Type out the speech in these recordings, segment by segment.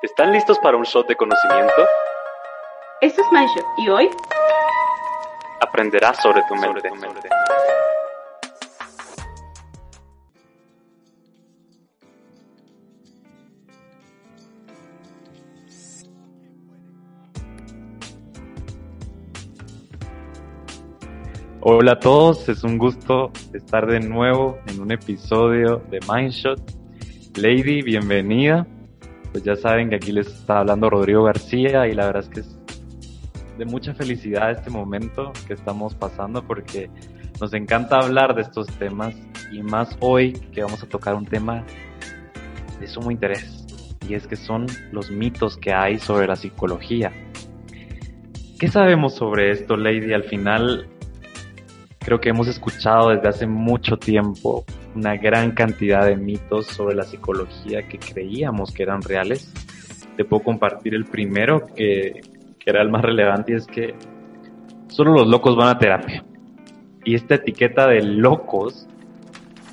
¿Están listos para un shot de conocimiento? Esto es MindShot y hoy aprenderás sobre tu mente. Hola a todos, es un gusto estar de nuevo en un episodio de Mindshot. Lady, bienvenida. Pues ya saben que aquí les está hablando Rodrigo García y la verdad es que es de mucha felicidad este momento que estamos pasando porque nos encanta hablar de estos temas y más hoy que vamos a tocar un tema de sumo interés y es que son los mitos que hay sobre la psicología. ¿Qué sabemos sobre esto, Lady? Al final Creo que hemos escuchado desde hace mucho tiempo una gran cantidad de mitos sobre la psicología que creíamos que eran reales. Te puedo compartir el primero, que, que era el más relevante, y es que solo los locos van a terapia. Y esta etiqueta de locos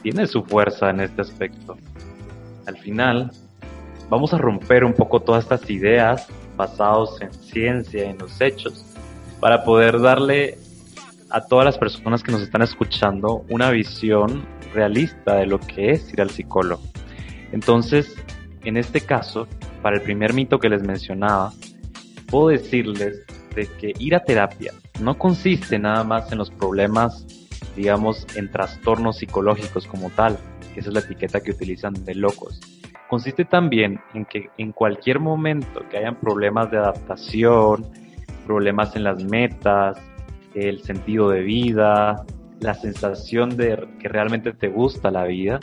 tiene su fuerza en este aspecto. Al final, vamos a romper un poco todas estas ideas basadas en ciencia, en los hechos, para poder darle a todas las personas que nos están escuchando una visión realista de lo que es ir al psicólogo. Entonces, en este caso, para el primer mito que les mencionaba, puedo decirles de que ir a terapia no consiste nada más en los problemas, digamos, en trastornos psicológicos como tal, que esa es la etiqueta que utilizan de locos. Consiste también en que en cualquier momento que hayan problemas de adaptación, problemas en las metas, el sentido de vida, la sensación de que realmente te gusta la vida,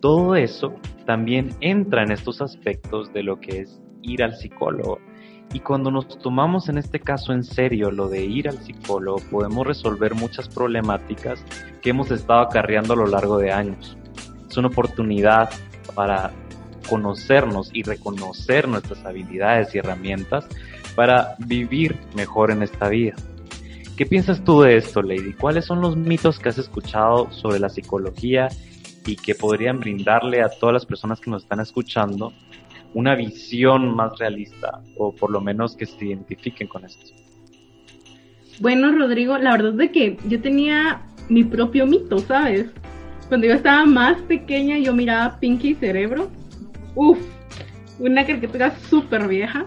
todo eso también entra en estos aspectos de lo que es ir al psicólogo. Y cuando nos tomamos en este caso en serio lo de ir al psicólogo, podemos resolver muchas problemáticas que hemos estado acarreando a lo largo de años. Es una oportunidad para conocernos y reconocer nuestras habilidades y herramientas para vivir mejor en esta vida. ¿Qué piensas tú de esto, Lady? ¿Cuáles son los mitos que has escuchado sobre la psicología y que podrían brindarle a todas las personas que nos están escuchando una visión más realista o por lo menos que se identifiquen con esto? Bueno, Rodrigo, la verdad es que yo tenía mi propio mito, ¿sabes? Cuando yo estaba más pequeña, yo miraba Pinky Cerebro. Uf, una caricatura súper vieja.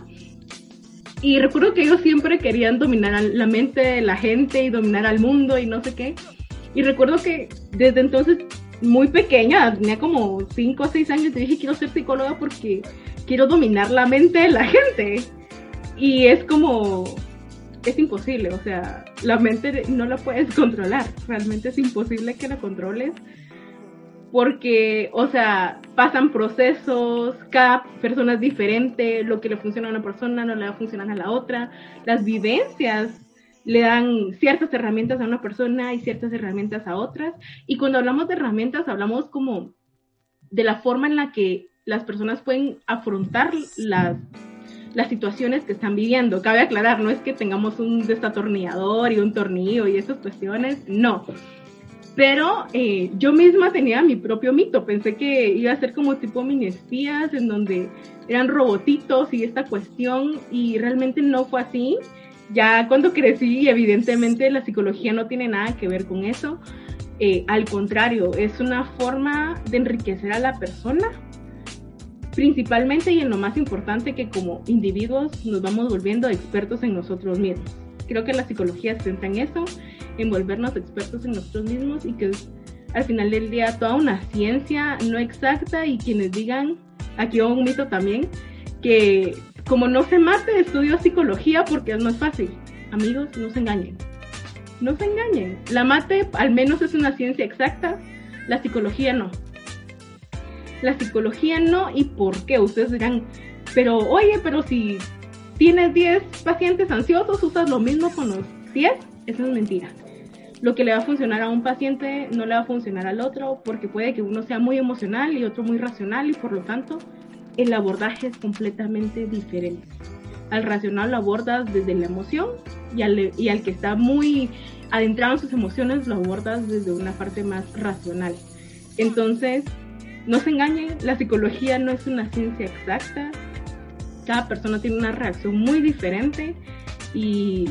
Y recuerdo que ellos siempre querían dominar la mente de la gente y dominar al mundo y no sé qué. Y recuerdo que desde entonces, muy pequeña, tenía como 5 o 6 años, dije quiero ser psicóloga porque quiero dominar la mente de la gente. Y es como, es imposible, o sea, la mente no la puedes controlar, realmente es imposible que la controles porque, o sea, pasan procesos, cada persona es diferente, lo que le funciona a una persona no le va a funcionar a la otra, las vivencias le dan ciertas herramientas a una persona y ciertas herramientas a otras, y cuando hablamos de herramientas hablamos como de la forma en la que las personas pueden afrontar las, las situaciones que están viviendo. Cabe aclarar, no es que tengamos un desatornillador y un tornillo y esas cuestiones, no pero eh, yo misma tenía mi propio mito. Pensé que iba a ser como tipo mini espías, en donde eran robotitos y esta cuestión, y realmente no fue así. Ya cuando crecí, evidentemente la psicología no tiene nada que ver con eso. Eh, al contrario, es una forma de enriquecer a la persona, principalmente y en lo más importante que como individuos nos vamos volviendo expertos en nosotros mismos. Creo que la psicología se centra en eso envolvernos expertos en nosotros mismos y que es al final del día toda una ciencia no exacta y quienes digan, aquí un mito también, que como no se mate, estudio psicología porque es más fácil. Amigos, no se engañen. No se engañen. La mate al menos es una ciencia exacta, la psicología no. la psicología no y por qué. Ustedes dirán, pero oye, pero si tienes 10 pacientes ansiosos, usas lo mismo con los 10, eso es mentira. Lo que le va a funcionar a un paciente no le va a funcionar al otro porque puede que uno sea muy emocional y otro muy racional y por lo tanto el abordaje es completamente diferente. Al racional lo abordas desde la emoción y al, que está muy adentrado en sus emociones lo abordas desde una parte más racional. Entonces, no se engañen, la psicología no es una ciencia exacta, cada persona tiene una reacción muy diferente y,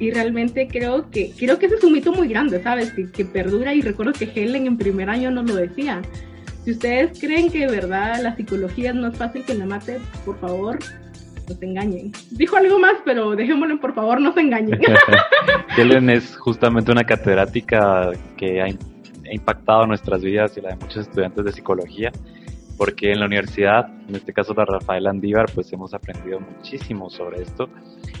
y realmente creo que creo que ese es un mito muy grande, ¿sabes? Que, que, perdura y recuerdo que Helen en primer año nos lo decía. Si ustedes creen que de verdad la psicología es más fácil que la mate, por favor, no se engañen. Dijo algo más, pero dejémoslo, por favor, no se engañen. Helen es justamente una catedrática que ha impactado nuestras vidas y la de muchos estudiantes de psicología porque en la universidad, en este caso la Rafael Andívar, pues hemos aprendido muchísimo sobre esto.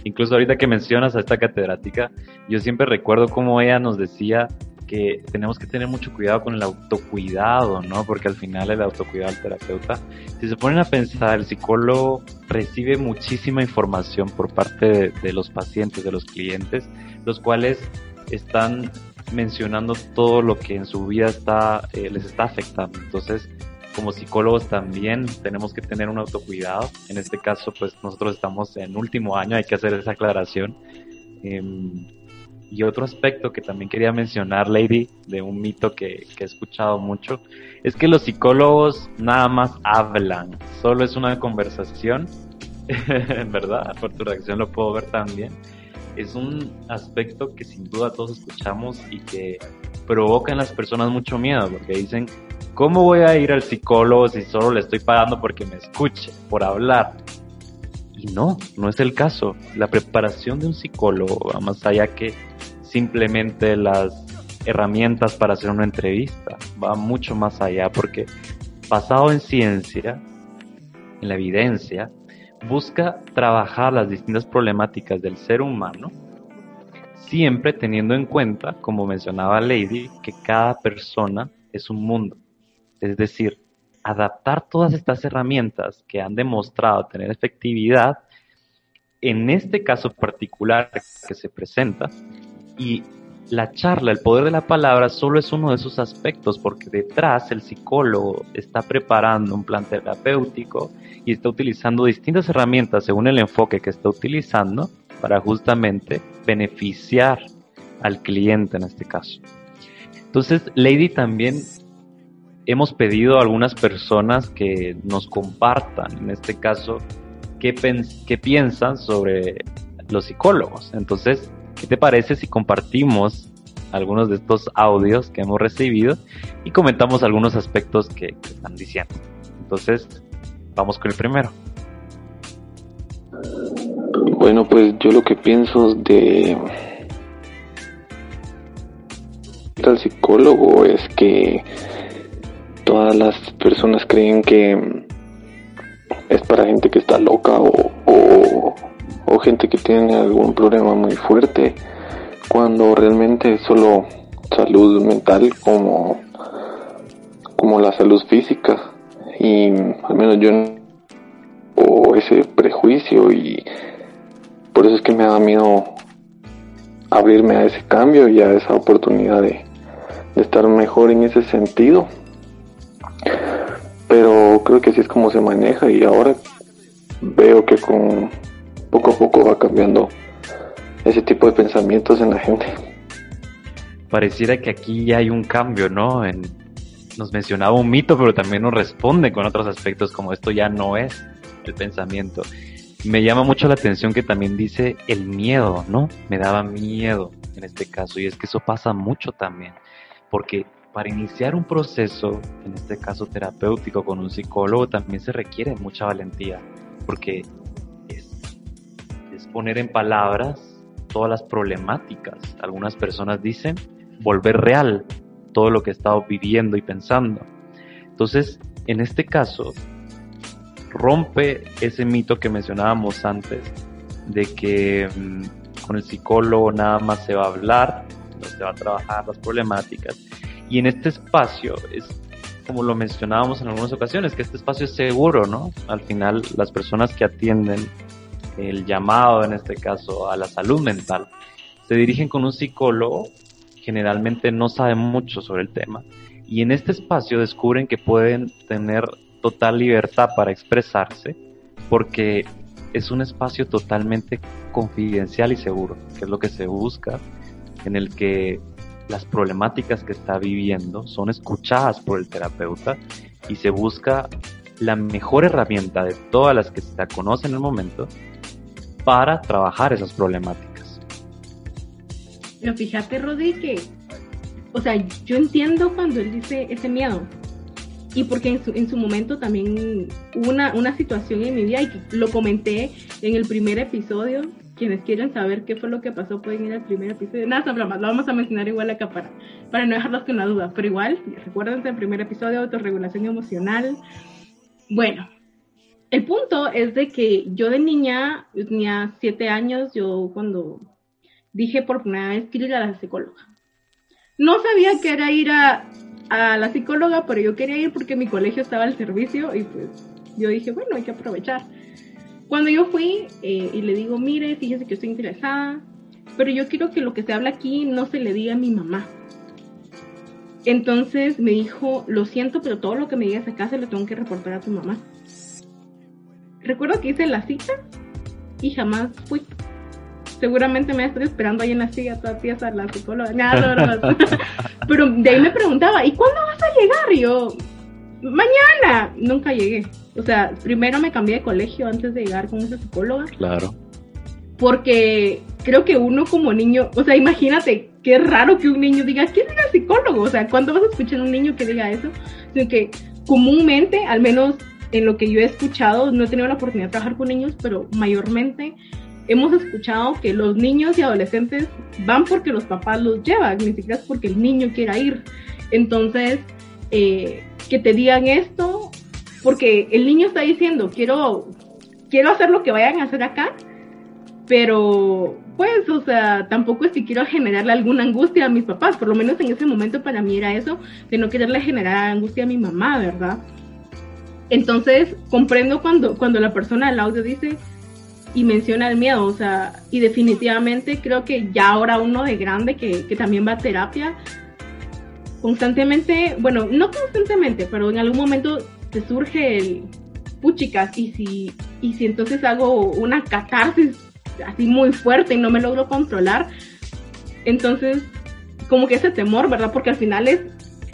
Incluso ahorita que mencionas a esta catedrática, yo siempre recuerdo cómo ella nos decía que tenemos que tener mucho cuidado con el autocuidado, ¿no? Porque al final el autocuidado del terapeuta, si se ponen a pensar, el psicólogo recibe muchísima información por parte de, de los pacientes, de los clientes, los cuales están mencionando todo lo que en su vida está, eh, les está afectando. Entonces, como psicólogos también tenemos que tener un autocuidado. En este caso, pues nosotros estamos en último año, hay que hacer esa aclaración. Eh, y otro aspecto que también quería mencionar, Lady, de un mito que, que, he escuchado mucho, es que los psicólogos nada más hablan, solo es una conversación, verdad, por tu reacción lo puedo ver también. Es un aspecto que sin duda todos escuchamos y que provoca en las personas mucho miedo, porque dicen, ¿Cómo voy a ir al psicólogo si solo le estoy pagando porque me escuche, por hablar? Y no, no es el caso. La preparación de un psicólogo va más allá que simplemente las herramientas para hacer una entrevista. Va mucho más allá porque basado en ciencia, en la evidencia, busca trabajar las distintas problemáticas del ser humano, siempre teniendo en cuenta, como mencionaba Lady, que cada persona es un mundo. Es decir, adaptar todas estas herramientas que han demostrado tener efectividad en este caso particular que se presenta y la charla, el poder de la palabra solo es uno de esos aspectos porque detrás el psicólogo está preparando un plan terapéutico y está utilizando distintas herramientas según el enfoque que está utilizando para justamente beneficiar al cliente en este caso. Entonces, Lady también hemos pedido a algunas personas que nos compartan, en este caso, qué, qué piensan sobre los psicólogos. Entonces, ¿qué te parece si compartimos algunos de estos audios que hemos recibido y comentamos algunos aspectos que, están diciendo? Entonces, vamos con el primero. Bueno, pues yo lo que pienso de el psicólogo es que todas las personas creen que es para gente que está loca o, o, gente que tiene algún problema muy fuerte, cuando realmente es solo salud mental como, como la salud física. Y al menos yo o ese prejuicio y por eso es que me da miedo abrirme a ese cambio y a esa oportunidad de, de estar mejor en ese sentido pero creo que así es como se maneja y ahora veo que con poco a poco va cambiando ese tipo de pensamientos en la gente. Pareciera que aquí ya hay un cambio, ¿no? Nos mencionaba un mito, pero también nos responde con otros aspectos como esto ya no es el pensamiento. Me llama mucho la atención que también dice el miedo, ¿no? Me daba miedo en este caso y es que eso pasa mucho también, porque para iniciar un proceso, en este caso terapéutico con un psicólogo, también se requiere mucha valentía, porque poner en palabras todas las problemáticas. Algunas personas dicen volver real todo lo que he estado viviendo y pensando. Entonces, en este caso, rompe ese mito que mencionábamos antes, de que mm, con el psicólogo nada más se va a hablar, no se va a trabajar las problemáticas, y en este espacio es como lo mencionábamos en algunas ocasiones, que este espacio es seguro, ¿no? Al final, las personas que atienden el llamado, en este caso, a la salud mental, se dirigen con un psicólogo, generalmente no sabe mucho sobre el tema, y en este espacio descubren que pueden tener total libertad para expresarse, porque es un espacio totalmente confidencial y seguro, que es lo que se busca, en el que las problemáticas que está viviendo son escuchadas por el terapeuta y se busca la mejor herramienta de todas las que se conocen en el momento para trabajar esas problemáticas. Pero fíjate, Rodi, que, o sea, yo entiendo cuando él dice ese miedo, y porque en su, en su momento también hubo una, una situación en mi vida y lo comenté en el primer episodio. Quienes quieren saber qué fue lo que pasó pueden ir al primer episodio. Nada, lo vamos a mencionar igual acá para, para no dejarlos con la duda. Pero igual, recuerden el primer episodio de autorregulación emocional. Bueno, el punto es de que yo de niña, tenía siete años, yo cuando dije por primera vez quiero ir a la psicóloga. No sabía que era ir a a la psicóloga, pero yo quería ir porque mi colegio estaba al servicio y pues yo dije, bueno, hay que aprovechar. Cuando yo fui eh, y le digo, mire, fíjese que estoy interesada, pero yo quiero que lo que se habla aquí no se le diga a mi mamá. Entonces me dijo, lo siento, pero todo lo que me digas acá se lo tengo que reportar a tu mamá. Recuerdo que hice la cita y jamás fui seguramente me estoy esperando ahí en la silla toda pieza la psicóloga. Nada, Pero de ahí me preguntaba, ¿y cuándo vas a llegar? Y yo, mañana. Nunca llegué. O sea, primero me cambié de colegio antes de llegar con esa psicóloga. Claro. Porque creo que uno como niño, o sea, imagínate, qué raro que un niño diga, ¿quién es el psicólogo? O sea, ¿cuándo vas a escuchar a un niño que diga eso? Sino que comúnmente, al menos en lo que yo he escuchado, no he tenido la oportunidad de trabajar con niños, pero mayormente hemos escuchado que los niños y adolescentes van porque los papás los llevan, ni siquiera es porque el niño quiera ir. Entonces, eh, que te digan esto, porque el niño está diciendo, quiero, quiero hacer lo que vayan a hacer acá, pero pues, o sea, tampoco es que quiero generarle alguna angustia a mis papás, por lo menos en ese momento para mí era eso, de no quererle generar angustia a mi mamá, ¿verdad? Entonces, comprendo cuando, cuando la persona al audio dice, y menciona el miedo, o sea, y definitivamente creo que ya ahora uno de grande que, que también va a terapia, constantemente, bueno, no constantemente, pero en algún momento te surge el puchicas y si, y si entonces hago una catarsis así muy fuerte y no me logro controlar, entonces como que ese temor, ¿verdad? Porque al final es,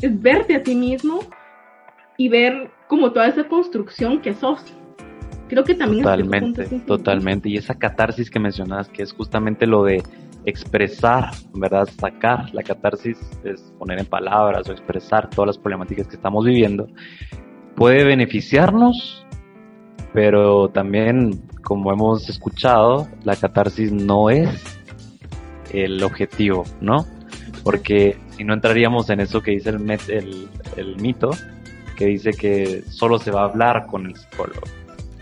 es verte a ti mismo y ver como toda esa construcción que sos. Creo que también totalmente, totalmente. Y esa catarsis que mencionas, que es justamente lo de expresar, ¿verdad? Sacar la catarsis es poner en palabras o expresar todas las problemáticas que estamos viviendo. Puede beneficiarnos, pero también, como hemos escuchado, la catarsis no es el objetivo, ¿no? Porque si no entraríamos en eso que dice el, el, el mito, que dice que solo se va a hablar con el psicólogo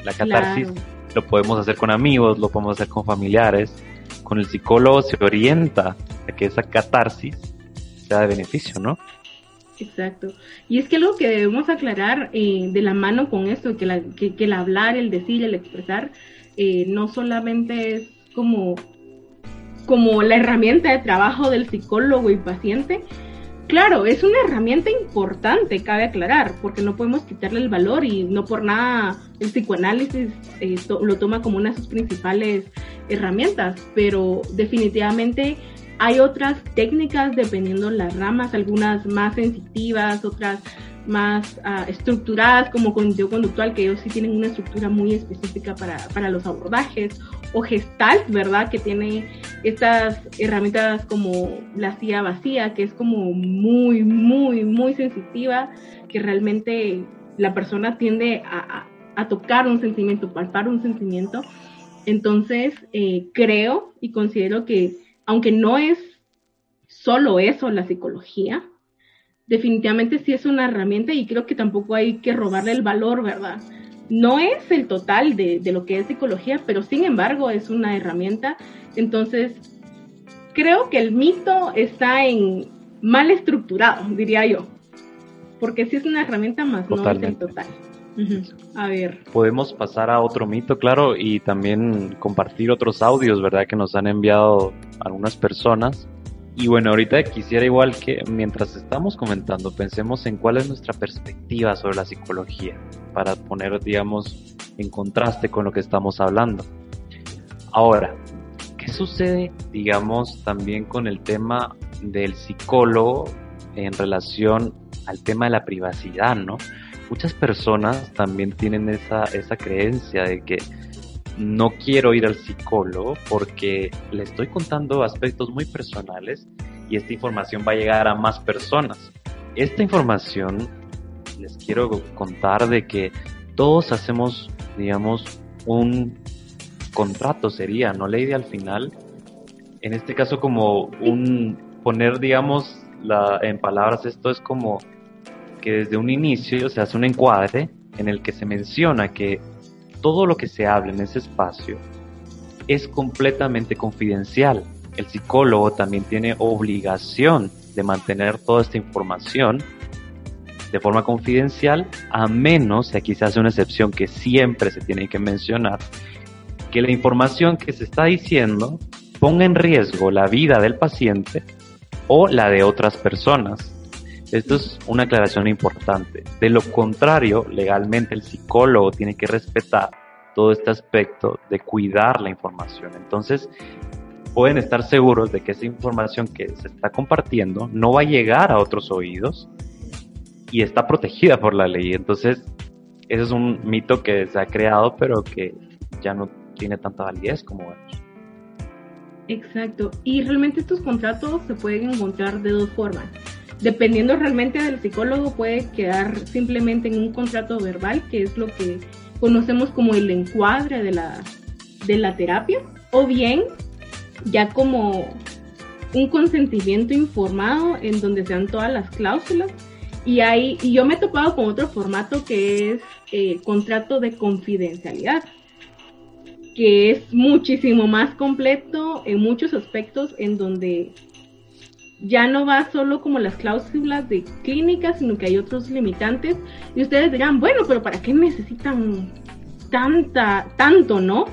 la catarsis lo podemos hacer con amigos, lo podemos hacer con familiares. Con el psicólogo se orienta a que esa catarsis sea de beneficio, ¿no? Exacto. Y es que algo que debemos aclarar eh, de la mano con esto, que, la, que, el hablar, el decir, el expresar, eh, no solamente es como, como la herramienta de trabajo del psicólogo y paciente, Claro, es una herramienta importante, cabe aclarar, porque no podemos quitarle el valor y no por nada el psicoanálisis eh, lo toma como una de sus principales herramientas, pero definitivamente hay otras técnicas dependiendo las ramas, algunas más sensitivas, otras más uh, estructuradas como cognitivo conductual, que ellos sí tienen una estructura muy específica para, para los abordajes, o Gestalt, ¿verdad? Que tiene estas herramientas como la silla vacía, que es como muy, muy, muy sensitiva, que realmente la persona tiende a, tocar un sentimiento, palpar un sentimiento. Entonces, eh, creo y considero que, aunque no es solo eso la psicología, definitivamente sí es una herramienta y creo que tampoco hay que robarle el valor, ¿verdad? No es el total de, lo que es psicología, pero sin embargo es una herramienta. Entonces, creo que el mito está en mal estructurado, diría yo. porque sí es una herramienta más, no es el total. A ver. Podemos pasar a otro mito, claro, y también compartir otros audios, ¿verdad? Que nos han enviado algunas personas. Y bueno, ahorita quisiera igual que mientras estamos comentando, pensemos en cuál es nuestra perspectiva sobre la psicología, para poner, digamos, en contraste con lo que estamos hablando. Ahora, ¿qué sucede, digamos, también con el tema del psicólogo en relación al tema de la privacidad, ¿no? muchas personas también tienen esa, esa creencia de que no quiero ir al psicólogo porque le estoy contando aspectos muy personales y esta información va a llegar a más personas. Esta información les quiero contar de que todos hacemos, digamos, un contrato sería, ¿no, Lady? Al final, en este caso como un poner, digamos, en palabras, esto es como que desde un inicio se hace un encuadre en el que se menciona que todo lo que se habla en ese espacio es completamente confidencial. El psicólogo también tiene obligación de mantener toda esta información de forma confidencial, a menos, y aquí se hace una excepción que siempre se tiene que mencionar, que la información que se está diciendo ponga en riesgo la vida del paciente o la de otras personas. Esto es una aclaración importante. De lo contrario, legalmente el psicólogo tiene que respetar todo este aspecto de cuidar la información. Entonces, pueden estar seguros de que esa información que se está compartiendo no va a llegar a otros oídos y está protegida por la ley. Entonces, ese es un mito que se ha creado, pero que ya no tiene tanta validez como vemos. Exacto. Y realmente estos contratos se pueden encontrar de dos formas dependiendo realmente del psicólogo, puede quedar simplemente en un contrato verbal, que es lo que conocemos como el encuadre de la, de la terapia, o bien ya como un consentimiento informado en donde sean todas las cláusulas. Y, hay, yo me he topado con otro formato que es eh, contrato de confidencialidad, que es muchísimo más completo en muchos aspectos en donde ya no va solo como las cláusulas de clínica, sino que hay otros limitantes. Y ustedes dirán, bueno, pero ¿para qué necesitan tanta, tanto, no?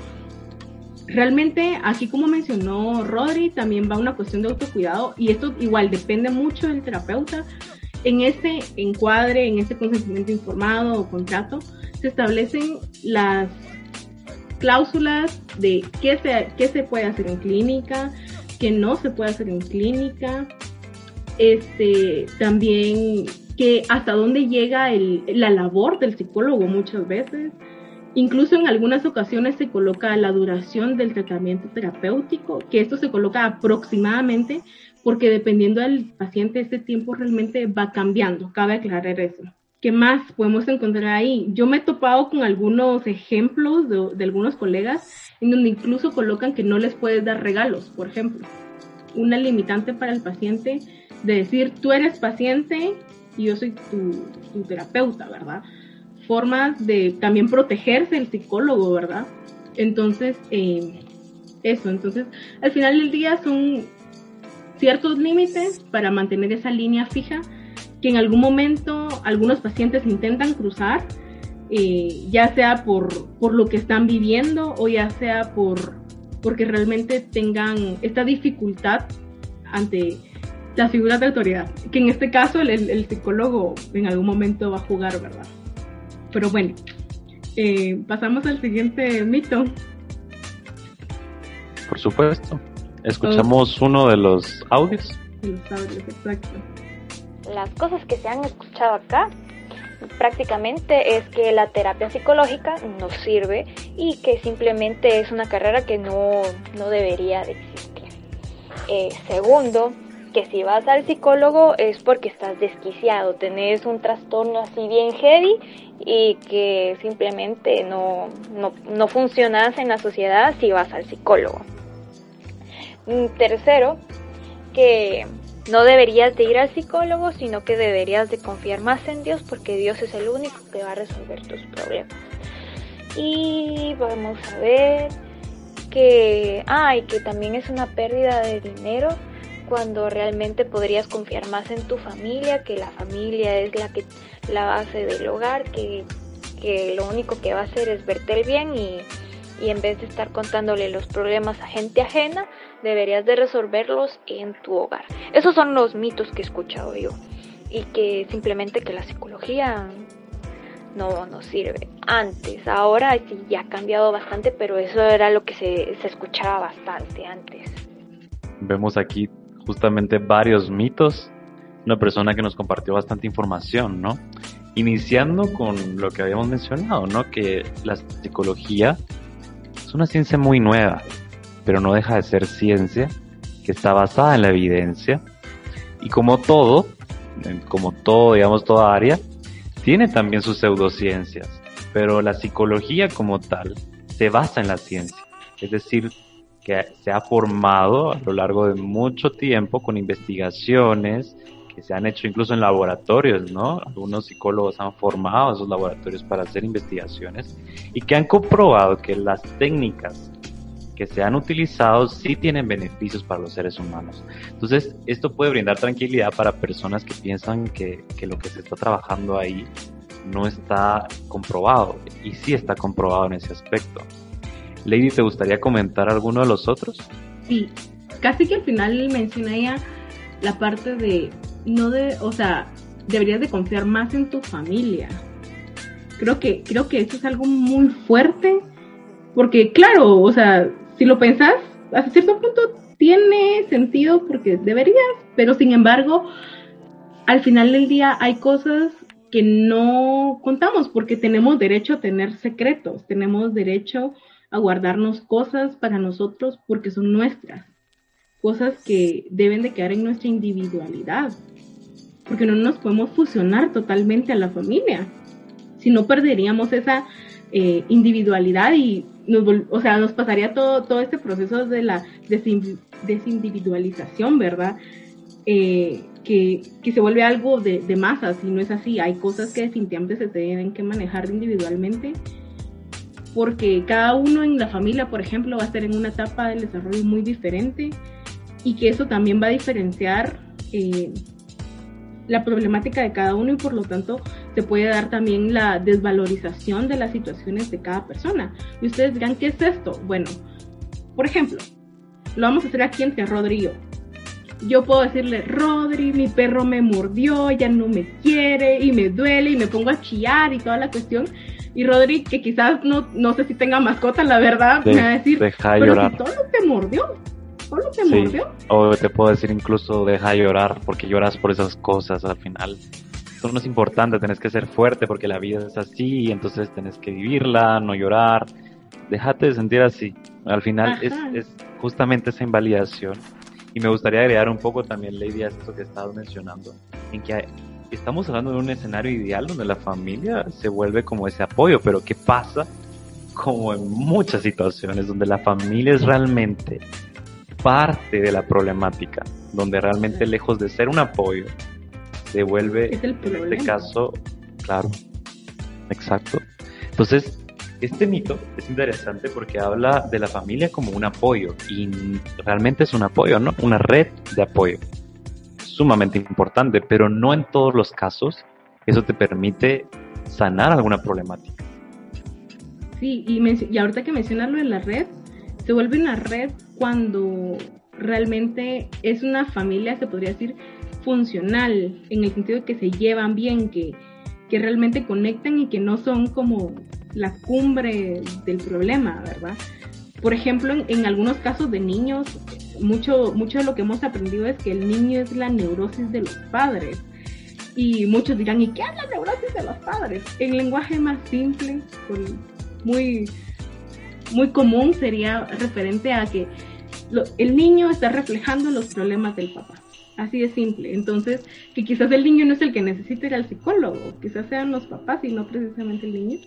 Realmente, aquí como mencionó Rodri, también va una cuestión de autocuidado y esto igual depende mucho del terapeuta. En este encuadre, en este consentimiento informado o contrato, se establecen las cláusulas de qué se, qué se puede hacer en clínica, que no se puede hacer en clínica, este, también que hasta dónde llega la labor del psicólogo muchas veces. Incluso en algunas ocasiones se coloca la duración del tratamiento terapéutico, que esto se coloca aproximadamente porque dependiendo del paciente este tiempo realmente va cambiando, cabe aclarar eso. ¿Qué más podemos encontrar ahí? Yo me he topado con algunos ejemplos de, algunos colegas en donde incluso colocan que no les puedes dar regalos, por ejemplo. Una limitante para el paciente de decir, tú eres paciente y yo soy tu, terapeuta, ¿verdad? Formas de también protegerse el psicólogo, ¿verdad? Entonces, eh, eso, entonces, al final del día son ciertos límites para mantener esa línea fija que en algún momento algunos pacientes intentan cruzar, eh, ya sea por, por lo que están viviendo o ya sea por porque realmente tengan esta dificultad ante las figuras de autoridad, que en este caso el, psicólogo en algún momento va a jugar, ¿verdad? Pero bueno, eh, pasamos al siguiente mito. Por supuesto. Escuchamos uno de los audios. Los audios, exacto. Las cosas que se han escuchado acá prácticamente es que la terapia psicológica no sirve y que simplemente es una carrera que no, no debería de existir. Eh, segundo, que si vas al psicólogo es porque estás desquiciado, tenés un trastorno así bien heavy y que simplemente no, no, no funcionas en la sociedad si vas al psicólogo. Mm, tercero, que no deberías de ir al psicólogo, sino que deberías de confiar más en Dios porque Dios es el único que va a resolver tus problemas. Y vamos a ver que, ay, que también es una pérdida de dinero cuando realmente podrías confiar más en tu familia, que la familia es la que la base del hogar, que, que lo único que va a hacer es verte el bien y, y en vez de estar contándole los problemas a gente ajena, deberías de resolverlos en tu hogar. Esos son los mitos que he escuchado yo y que simplemente que la psicología no nos sirve. Antes, ahora sí ya ha cambiado bastante, pero eso era lo que se, se escuchaba bastante antes. Vemos aquí justamente varios mitos, una persona que nos compartió bastante información, ¿no? Iniciando con lo que habíamos mencionado, ¿no? Que la psicología es una ciencia muy nueva, pero no deja de ser ciencia que está basada en la evidencia y como todo, como todo, digamos, toda área, tiene también sus pseudociencias, pero la psicología como tal se basa en la ciencia, es decir, que se ha formado a lo largo de mucho tiempo con investigaciones que se han hecho incluso en laboratorios, ¿no? Algunos psicólogos han formado esos laboratorios para hacer investigaciones y que han comprobado que las técnicas que se han utilizado sí tienen beneficios para los seres humanos. Entonces, esto puede brindar tranquilidad para personas que piensan que, que lo que se está trabajando ahí no está comprobado y sí está comprobado en ese aspecto. Lady, ¿te gustaría comentar alguno de los otros? Sí, casi que al final menciona ella la parte de no de, o sea, deberías de confiar más en tu familia. Creo que creo que eso es algo muy fuerte porque claro, o sea, si lo pensás, hasta cierto punto tiene sentido porque deberías, pero sin embargo, al final del día hay cosas que no contamos porque tenemos derecho a tener secretos, tenemos derecho a guardarnos cosas para nosotros porque son nuestras, cosas que deben de quedar en nuestra individualidad, porque no nos podemos fusionar totalmente a la familia, si no perderíamos esa eh, individualidad y nos, o sea, nos pasaría todo, todo este proceso de la desindividualización, ¿verdad? Eh, que, que, se vuelve algo de, de masas y no es así. Hay cosas que definitivamente se tienen que manejar individualmente porque cada uno en la familia, por ejemplo, va a estar en una etapa del desarrollo muy diferente y que eso también va a diferenciar eh, la problemática de cada uno y por lo tanto se puede dar también la desvalorización de las situaciones de cada persona. Y ustedes dirán, ¿qué es esto? Bueno, por ejemplo, lo vamos a hacer aquí entre Rodrigo. Yo puedo decirle, Rodri, mi perro me mordió, ya no me quiere y me duele y me pongo a chillar y toda la cuestión. Y Rodri, que quizás no, no sé si tenga mascota, la verdad, me va a decir, deja de llorar. Si todo te mordió, solo te mordió. O te puedo decir incluso deja de llorar porque lloras por esas cosas al final. Eso no es importante, tenés que ser fuerte porque la vida es así entonces tenés que vivirla, no llorar. Déjate de sentir así. Al final es, es, justamente esa invalidación. Y me gustaría agregar un poco también, Lady, a esto que estabas mencionando, en que estamos hablando de un escenario ideal donde la familia se vuelve como ese apoyo, pero ¿qué pasa? Como en muchas situaciones donde la familia es realmente parte de la problemática, donde realmente lejos de ser un apoyo, se vuelve, en este caso, claro, exacto. Entonces, este mito es interesante porque habla de la familia como un apoyo y realmente es un apoyo, ¿no? Una red de apoyo. Sumamente importante, pero no en todos los casos eso te permite sanar alguna problemática. Sí, y, y ahorita que mencionas lo de la red, se vuelve una red cuando realmente es una familia, se podría decir, funcional, en el sentido de que se llevan bien, que, que realmente conectan y que no son como la cumbre del problema, ¿verdad? Por ejemplo, en, en, algunos casos de niños, mucho, mucho de lo que hemos aprendido es que el niño es la neurosis de los padres. Y muchos dirán, ¿y qué es la neurosis de los padres? En lenguaje más simple, muy muy común sería referente a que el niño está reflejando los problemas del papá. Así de simple. Entonces, que quizás el niño no es el que necesita ir al psicólogo, quizás sean los papás y no precisamente el niño.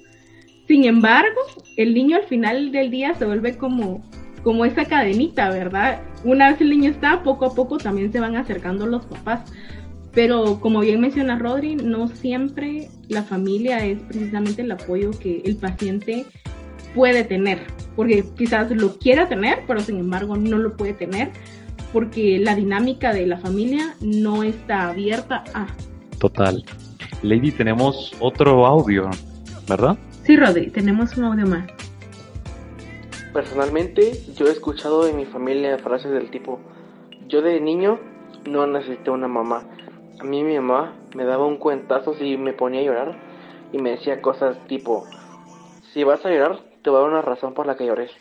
Sin embargo, el niño al final del día se vuelve como, como esa cadenita, ¿verdad? Una vez el niño está, poco a poco también se van acercando los papás. Pero como bien menciona Rodri, no siempre la familia es precisamente el apoyo que el paciente puede tener, porque quizás lo quiera tener, pero sin embargo no lo puede tener porque la dinámica de la familia no está abierta a. Total. Lady, tenemos otro audio, ¿verdad? Sí, Rodri, tenemos un audio más. Personalmente, yo he escuchado en mi familia frases del tipo, yo de niño no necesité una mamá. A mí mi mamá me daba un cuentazo si me ponía a llorar y me decía cosas tipo, si vas a llorar, dar una razón por la que llores.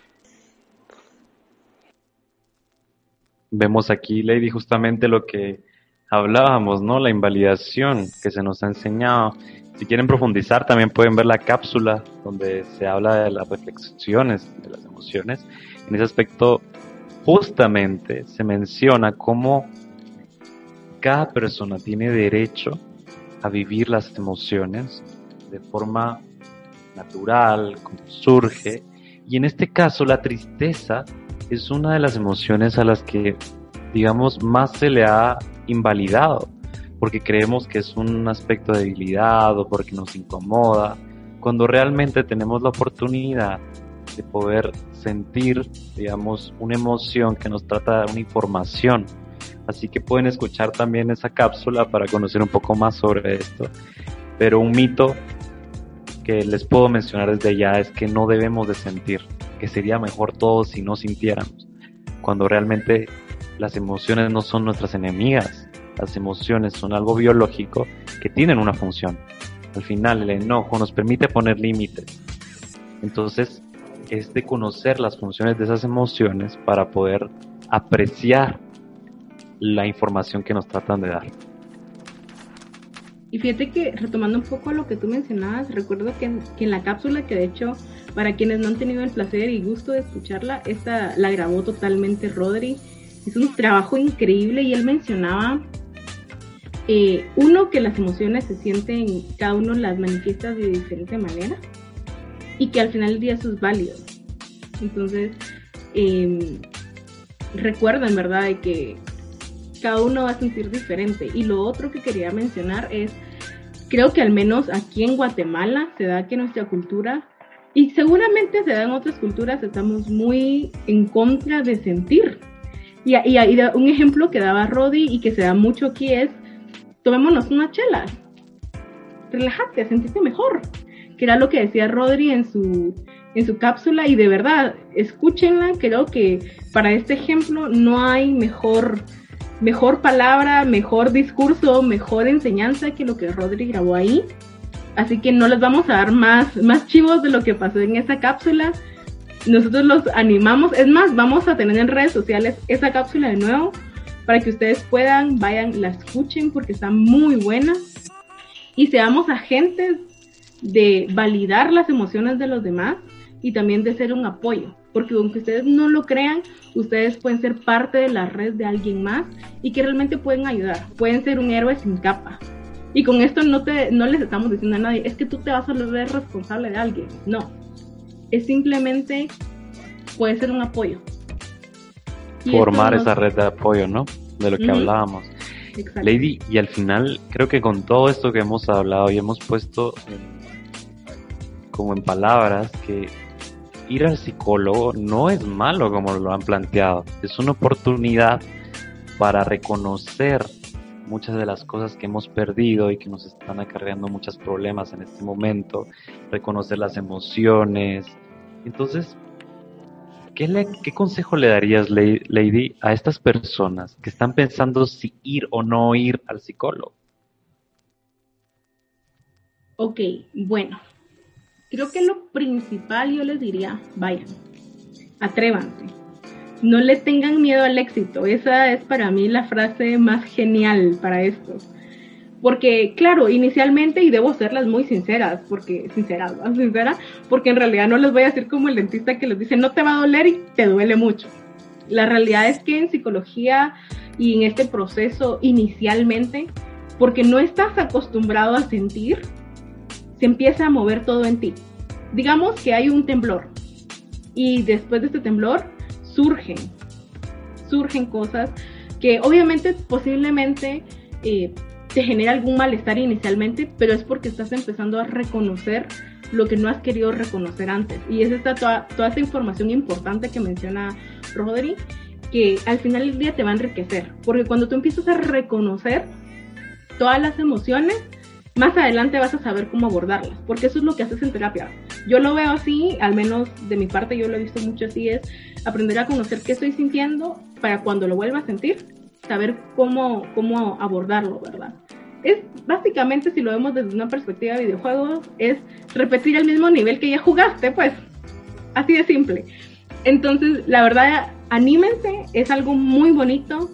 Vemos aquí, Lady, justamente lo que hablábamos, ¿no? La invalidación que se nos ha enseñado. Si quieren profundizar, también pueden ver la cápsula donde se habla de las reflexiones, de las emociones. En ese aspecto, justamente se menciona cómo cada persona tiene derecho a vivir las emociones de forma natural, como surge. Y en este caso, la tristeza es una de las emociones a las que, digamos, más se le ha invalidado, porque creemos que es un aspecto de debilidad o porque nos incomoda, cuando realmente tenemos la oportunidad de poder sentir, digamos, una emoción que nos trata de una información. Así que pueden escuchar también esa cápsula para conocer un poco más sobre esto. Pero un mito que les puedo mencionar desde ya es que no debemos de sentir, que sería mejor todos si no sintiéramos, cuando realmente las emociones no son nuestras enemigas, las emociones son algo biológico que tienen una función. Al final el enojo nos permite poner límites. Entonces es de conocer las funciones de esas emociones para poder apreciar la información que nos tratan de dar. Y fíjate que retomando un poco lo que tú mencionabas, recuerdo que en, la cápsula, que de hecho para quienes no han tenido el placer y gusto de escucharla, esta la grabó totalmente Rodri. Es un trabajo increíble y él mencionaba, eh, uno, que las emociones se sienten, cada uno las manifiesta de diferente manera y que al final del día eso es válido. Entonces, eh, recuerden, ¿verdad?, de que cada uno va a sentir diferente. Y lo otro que quería mencionar es, creo que al menos aquí en Guatemala se da que nuestra cultura, y seguramente se da en otras culturas, estamos muy en contra de sentir. Y, y, y un ejemplo que daba Rodi y que se da mucho aquí es, tomémonos una chela, relájate, sentiste mejor, que era lo que decía Rodri en su, en su cápsula y de verdad, escúchenla, creo que para este ejemplo no hay mejor mejor palabra, mejor discurso, mejor enseñanza que lo que Rodri grabó ahí. Así que no les vamos a dar más, más chivos de lo que pasó en esa cápsula. Nosotros los animamos. Es más, vamos a tener en redes sociales esa cápsula de nuevo para que ustedes puedan, vayan, la escuchen porque está muy buena. Y seamos agentes de validar las emociones de los demás y también de ser un apoyo porque aunque ustedes no lo crean, ustedes pueden ser parte de la red de alguien más y que realmente pueden ayudar, pueden ser un héroe sin capa. Y con esto no, te, no les estamos diciendo a nadie, es que tú te vas a volver responsable de alguien, no. Es simplemente, puede ser un apoyo. Formar esa red de apoyo, ¿no? De lo que hablábamos. Lady, y al final creo que con todo esto que hemos hablado y hemos puesto como en palabras que ir al psicólogo no es malo como lo han planteado, es una oportunidad para reconocer muchas de las cosas que hemos perdido y que nos están acarreando muchos problemas en este momento, reconocer las emociones. Entonces, ¿qué, qué consejo le darías, Lady, a estas personas que están pensando si ir o no ir al psicólogo? Ok, bueno, Creo que lo principal yo les diría, vayan, atrévanse. No le tengan miedo al éxito. Esa es para mí la frase más genial para esto. Porque, claro, inicialmente, y debo serlas muy sinceras, porque, sinceras, sincera, porque en realidad no les voy a decir como el dentista que les dice, no te va a doler y te duele mucho. La realidad es que en psicología y en este proceso inicialmente, porque no estás acostumbrado a sentir, se empieza a mover todo en ti. Digamos que hay un temblor y después de este temblor surgen, surgen cosas que obviamente posiblemente eh, te genera algún malestar inicialmente, pero es porque estás empezando a reconocer lo que no has querido reconocer antes. Y es esta toda, toda esta información importante que menciona Rodri, que al final del día te va a enriquecer, porque cuando tú empiezas a reconocer todas las emociones, más adelante vas a saber cómo abordarlas, porque eso es lo que haces en terapia. Yo lo veo así, al menos de mi parte yo lo he visto mucho así, es aprender a conocer qué estoy sintiendo para cuando lo vuelva a sentir, saber cómo, cómo abordarlo, ¿verdad? Es básicamente, si lo vemos desde una perspectiva de videojuegos, es repetir el mismo nivel que ya jugaste, pues, así de simple. Entonces, la verdad, anímense, es algo muy bonito.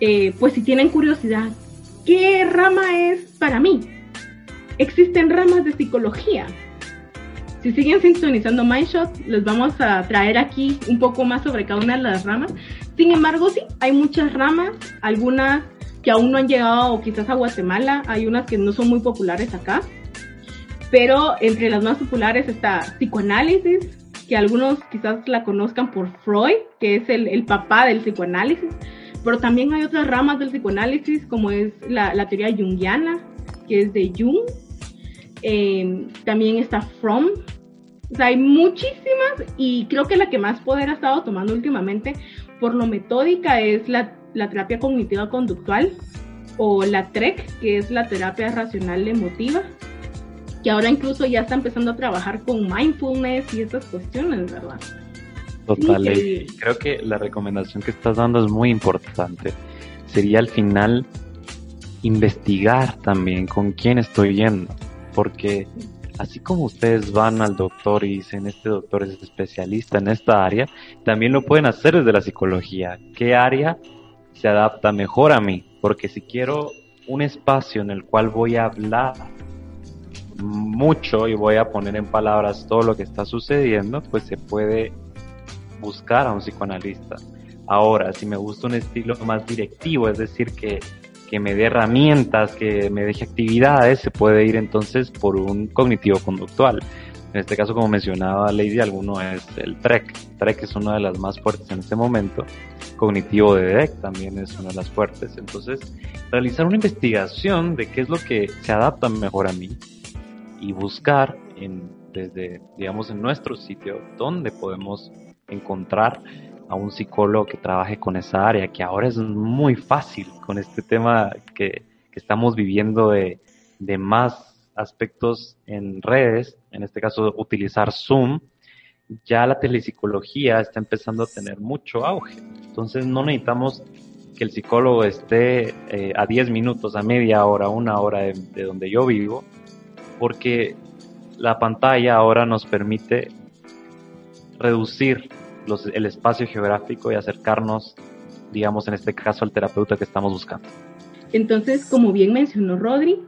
Eh, pues si tienen curiosidad, ¿qué rama es para mí? Existen ramas de psicología. Si siguen sintonizando MindShot, les vamos a traer aquí un poco más sobre cada una de las ramas. Sin embargo, sí, hay muchas ramas, algunas que aún no han llegado quizás a Guatemala, hay unas que no son muy populares acá, pero entre las más populares está psicoanálisis, que algunos quizás la conozcan por Freud, que es el, papá del psicoanálisis, pero también hay otras ramas del psicoanálisis, como es la, teoría junguiana, que es de Jung, eh, también está Fromm, o sea, hay muchísimas y creo que la que más poder ha estado tomando últimamente por lo metódica es la, la terapia cognitiva conductual o la TREC, que es la terapia racional emotiva que ahora incluso ya está empezando a trabajar con mindfulness y esas cuestiones, ¿verdad? Total, creo que la recomendación que estás dando es muy importante. Sería al final investigar también con quién estoy yendo, porque así como ustedes van al doctor y dicen este doctor es especialista en esta área, también lo pueden hacer desde la psicología. ¿Qué área se adapta mejor a mí? Porque si quiero un espacio en el cual voy a hablar mucho y voy a poner en palabras todo lo que está sucediendo, pues se puede buscar a un psicoanalista. Ahora, si me gusta un estilo más directivo, es decir, que, que me dé herramientas, que me deje actividades, se puede ir entonces por un cognitivo conductual. En este caso, como mencionaba Lady, alguno es el TREC. TREC es una de las más fuertes en este momento. Cognitivo de DEC también es una de las fuertes. Entonces, realizar una investigación de qué es lo que se adapta mejor a mí, y buscar en, desde, digamos, en nuestro sitio dónde podemos encontrar a un psicólogo que trabaje con esa área, que ahora es muy fácil con este tema que, que estamos viviendo de, de más aspectos en redes, en este caso utilizar Zoom, ya la telepsicología está empezando a tener mucho auge. Entonces no necesitamos que el psicólogo esté eh, a 10 minutos, a media hora, una hora de, donde yo vivo, porque la pantalla ahora nos permite reducir el espacio geográfico y acercarnos, digamos, en este caso al terapeuta que estamos buscando. Entonces, como bien mencionó Rodri,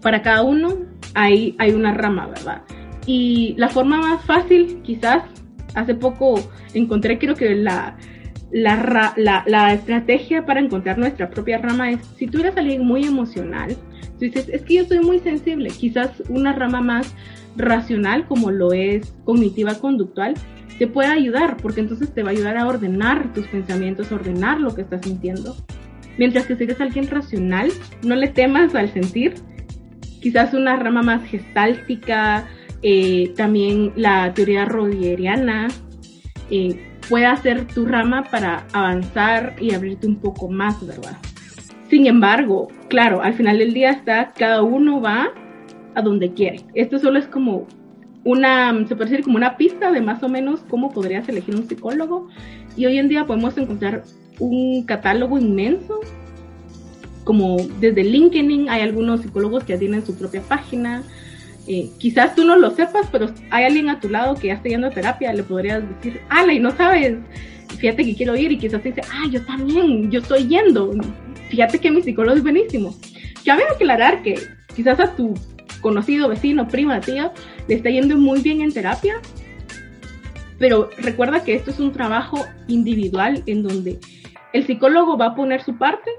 para cada uno hay, hay una rama, ¿verdad? Y la forma más fácil, quizás, hace poco encontré, creo que la, la, la, la, estrategia para encontrar nuestra propia rama es, si tú eres alguien muy emocional, tú dices, es que yo soy muy sensible, quizás una rama más racional como lo es cognitiva conductual, te puede ayudar, porque entonces te va a ayudar a ordenar tus pensamientos, a ordenar lo que estás sintiendo. Mientras que si eres alguien racional, no le temas al sentir, quizás una rama más gestáltica, eh, también la teoría roderiana, eh, pueda ser tu rama para avanzar y abrirte un poco más, ¿verdad? Sin embargo, claro, al final del día está, cada uno va a donde quiere. Esto solo es como una, se puede decir como una pista de más o menos cómo podrías elegir un psicólogo. Y hoy en día podemos encontrar un catálogo inmenso, como desde LinkedIn hay algunos psicólogos que tienen su propia página, eh, quizás tú no lo sepas, pero hay alguien a tu lado que ya está yendo a terapia, le podrías decir, ala, y no sabes, fíjate que quiero ir, y quizás te dice, ah, yo también, yo estoy yendo, fíjate que mi psicólogo es buenísimo. Cabe aclarar que quizás a tu conocido, vecino, prima, tío, le está yendo muy bien en terapia, pero recuerda que esto es un trabajo individual en donde el psicólogo va a poner su parte,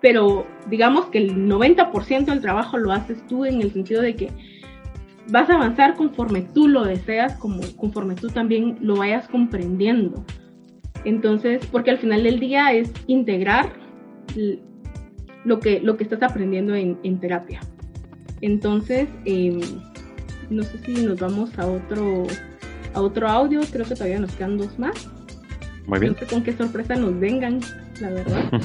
pero digamos que el 90% del trabajo lo haces tú en el sentido de que vas a avanzar conforme tú lo deseas, como, conforme tú también lo vayas comprendiendo. Entonces, porque al final del día es integrar lo que, lo que estás aprendiendo en, terapia. Entonces, em, no sé si nos vamos a otro, a otro audio, creo que todavía nos quedan dos más. Muy bien. No sé con qué sorpresa nos vengan, la verdad.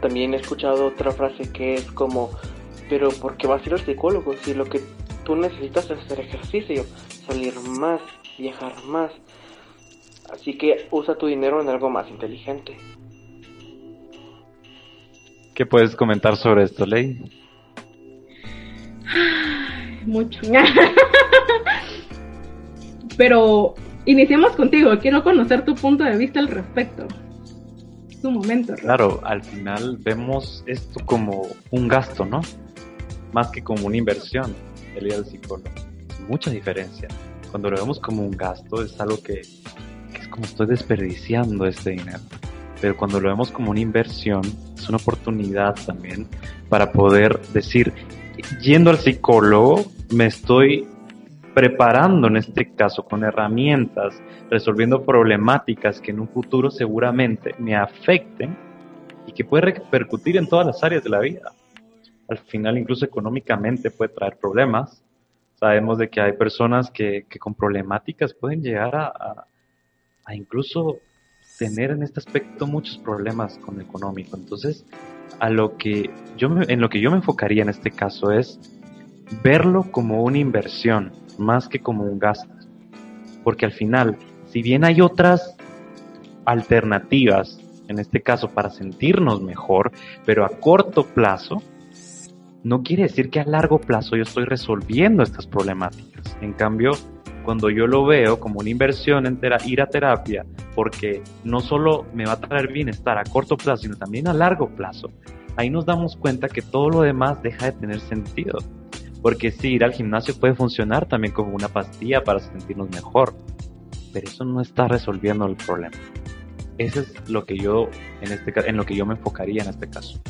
También he escuchado otra frase que es como, pero ¿por qué vas a ir al psicólogo si lo que tú necesitas es hacer ejercicio, salir más, viajar más? Así que usa tu dinero en algo más inteligente. ¿Qué puedes comentar sobre esto, Ley? Mucho. Pero iniciemos contigo. Quiero conocer tu punto de vista al respecto. Es un momento. Claro, al final vemos esto como un gasto, ¿no? Más que como una inversión, el ir al psicólogo. Mucha diferencia. Cuando lo vemos como un gasto es algo que, que es como estoy desperdiciando este dinero. Pero cuando lo vemos como una inversión, es una oportunidad también para poder decir, yendo al psicólogo, me estoy preparando en este caso con herramientas, resolviendo problemáticas que en un futuro seguramente me afecten y que puede repercutir en todas las áreas de la vida. Al final incluso económicamente puede traer problemas. Sabemos de que hay personas que, que con problemáticas pueden llegar a, a, a incluso tener en este aspecto muchos problemas con lo económico. Entonces, a lo que yo en lo que yo me enfocaría en este caso es verlo como una inversión más que como un gasto. Porque al final, si bien hay otras alternativas, en este caso para sentirnos mejor, pero a corto plazo, no quiere decir que a largo plazo yo estoy resolviendo estas problemáticas. En cambio, cuando yo lo veo como una inversión en ir a terapia, porque no solo me va a traer bienestar a corto plazo, sino también a largo plazo, ahí nos damos cuenta que todo lo demás deja de tener sentido. Porque sí, ir al gimnasio puede funcionar también como una pastilla para sentirnos mejor, pero eso no está resolviendo el problema. Eso es lo que yo en este en lo que yo me enfocaría en este caso.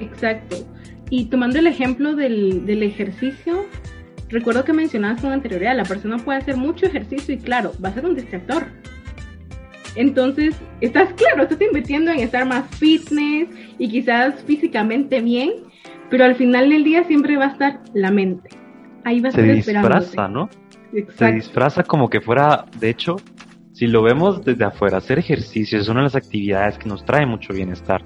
Exacto. Y tomando el ejemplo del, del ejercicio, recuerdo que mencionabas con anterioridad, la persona puede hacer mucho ejercicio y claro, va a ser un distractor. Entonces, estás claro, estás invirtiendo en estar más fitness y quizás físicamente bien, pero al final del día siempre va a estar la mente. Ahí va a Se estar disfraza, ¿no? Exacto. Se disfraza como que fuera, de hecho, si lo vemos desde afuera, hacer ejercicio es una de las actividades que nos trae mucho bienestar.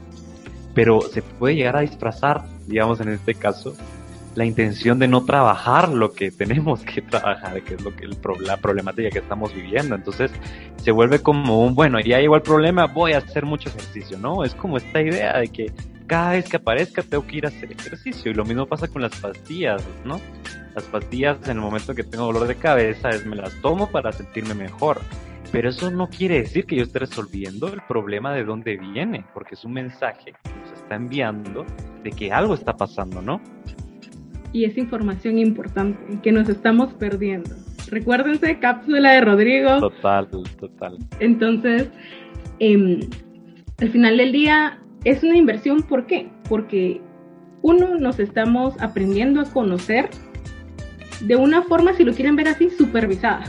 Pero se puede llegar a disfrazar, digamos en este caso, la intención de no trabajar lo que tenemos que trabajar, que es lo que el, la problemática que estamos viviendo. Entonces se vuelve como un, bueno, ya llegó el problema, voy a hacer mucho ejercicio, ¿no? Es como esta idea de que cada vez que aparezca tengo que ir a hacer ejercicio. Y lo mismo pasa con las pastillas, ¿no? Las pastillas en el momento que tengo dolor de cabeza es me las tomo para sentirme mejor. Pero eso no quiere decir que yo esté resolviendo el problema de dónde viene, porque es un mensaje que nos está enviando de que algo está pasando, ¿no? Y es información importante que nos estamos perdiendo. Recuérdense, cápsula de Rodrigo. Total, total. Entonces, eh, al final del día es una inversión, ¿por qué? Porque uno, nos estamos aprendiendo a conocer de una forma, si lo quieren ver así, supervisada.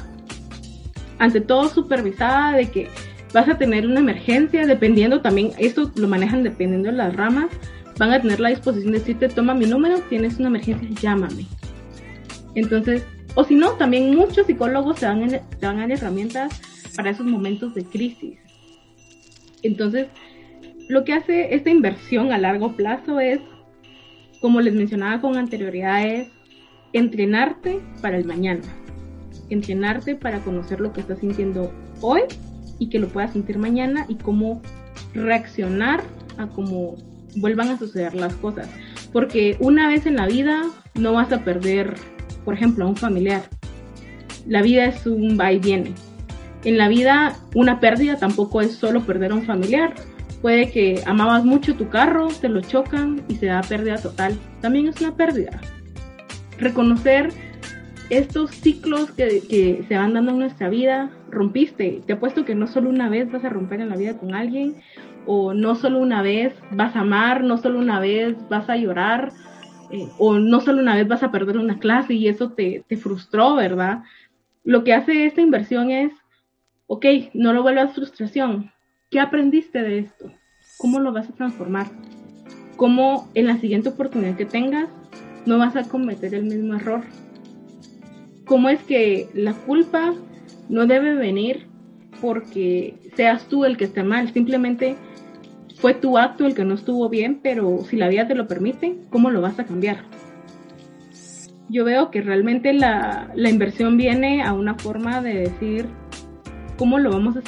Ante todo, supervisada de que vas a tener una emergencia, dependiendo también, esto lo manejan dependiendo de las ramas, van a tener la disposición de decirte, toma mi número, tienes una emergencia, llámame. Entonces, o si no, también muchos psicólogos te van, te dar herramientas para esos momentos de crisis. Entonces, lo que hace esta inversión a largo plazo es, como les mencionaba con anterioridad, es entrenarte para el mañana. Entrenarte para conocer lo que estás sintiendo hoy y que lo puedas sentir mañana y cómo reaccionar a cómo vuelvan a suceder las cosas. Porque una vez en la vida no vas a perder, por ejemplo, a un familiar. La vida es un va y viene. En la vida una pérdida tampoco es solo perder a un familiar. Puede que amabas mucho tu carro, te lo chocan y se da pérdida total. También es una pérdida. Reconocer estos ciclos que, que, se van dando en nuestra vida, rompiste. Te apuesto que no solo una vez vas a romper en la vida con alguien, o no solo una vez vas a amar, no solo una vez vas a llorar, eh, o no solo una vez vas a perder una clase y eso te, te frustró, ¿verdad? Lo que hace esta inversión es, ok, no lo vuelvas frustración. ¿Qué aprendiste de esto? ¿Cómo lo vas a transformar? ¿Cómo en la siguiente oportunidad que tengas no vas a cometer el mismo error? cómo es que la culpa no debe venir porque seas tú el que esté mal, simplemente fue tu acto el que no estuvo bien, pero si la vida te lo permite, ¿cómo lo vas a cambiar? Yo veo que realmente la, la inversión viene a una forma de decir cómo lo vamos a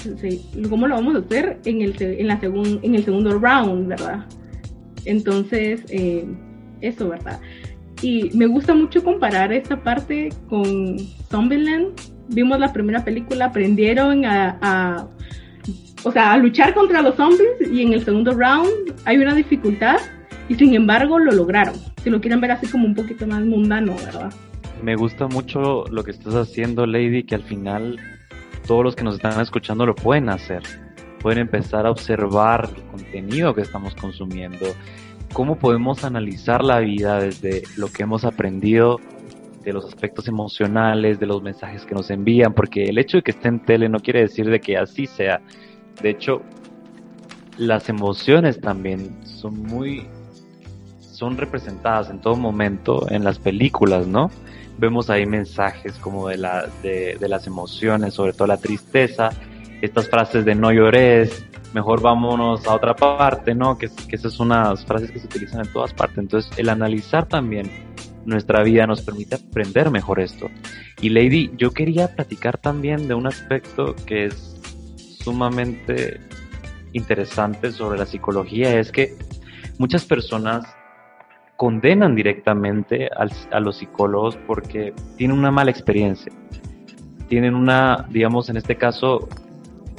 cómo lo vamos a hacer en el, en la en el segundo round, ¿verdad? Entonces, eh, eso, ¿verdad? Y me gusta mucho comparar esta parte con Zombieland. Vimos la primera película, aprendieron a, o sea, a luchar contra los zombies y en el segundo round hay una dificultad y sin embargo lo lograron. Si lo quieren ver así como un poquito más mundano, ¿verdad? Me gusta mucho lo que estás haciendo, Lady, que al final todos los que nos están escuchando lo pueden hacer. Pueden empezar a observar el contenido que estamos consumiendo, cómo podemos analizar la vida desde lo que hemos aprendido de los aspectos emocionales, de los mensajes que nos envían, porque el hecho de que esté en tele no quiere decir de que así sea. De hecho, las emociones también son muy son representadas en todo momento en las películas, ¿no? Vemos ahí mensajes como de, la, de, las emociones, sobre todo la tristeza, estas frases de no llores, mejor vámonos a otra parte, ¿no? Que, que esas son unas frases que se utilizan en todas partes. Entonces, el analizar también nuestra vida nos permite aprender mejor esto. Y Lady, yo quería platicar también de un aspecto que es sumamente interesante sobre la psicología, es que muchas personas condenan directamente a los psicólogos porque tienen una mala experiencia. Tienen una, digamos, en este caso,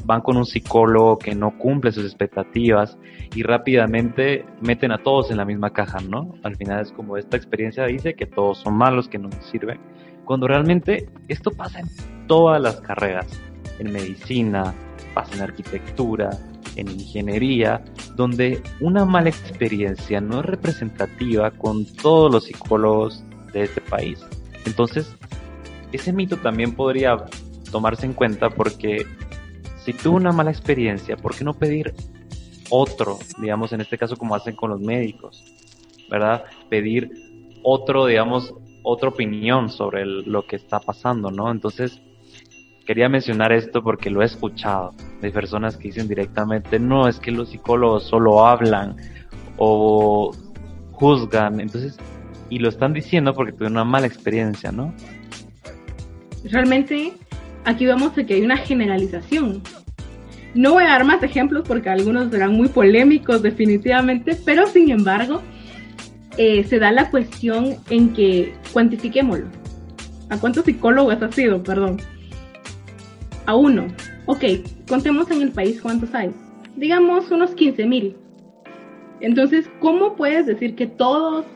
van con un psicólogo que no cumple sus expectativas y rápidamente meten a todos en la misma caja, ¿no? Al final es como esta experiencia dice que todos son malos, que no sirven, cuando realmente esto pasa en todas las carreras, en medicina, pasa en arquitectura, en ingeniería, donde una mala experiencia no es representativa con todos los psicólogos de este país. Entonces, ese mito también podría tomarse en cuenta porque si tuvo una mala experiencia, ¿por qué no pedir otro, digamos, en este caso como hacen con los médicos, ¿verdad? Pedir otro, digamos, otra opinión sobre lo que está pasando, ¿no? Entonces, quería mencionar esto porque lo he escuchado de personas que dicen directamente, no, es que los psicólogos solo hablan o juzgan, entonces, y lo están diciendo porque tuvieron una mala experiencia, ¿no? Realmente, aquí vemos que hay una generalización. No voy a dar más ejemplos porque algunos serán muy polémicos definitivamente, pero sin embargo, eh, se da la cuestión en que cuantifiquémoslo. ¿A cuántos psicólogos ha sido? Perdón a uno. Ok, contemos en el país cuántos hay. Digamos unos 15 mil. Entonces, ¿cómo puedes decir que todos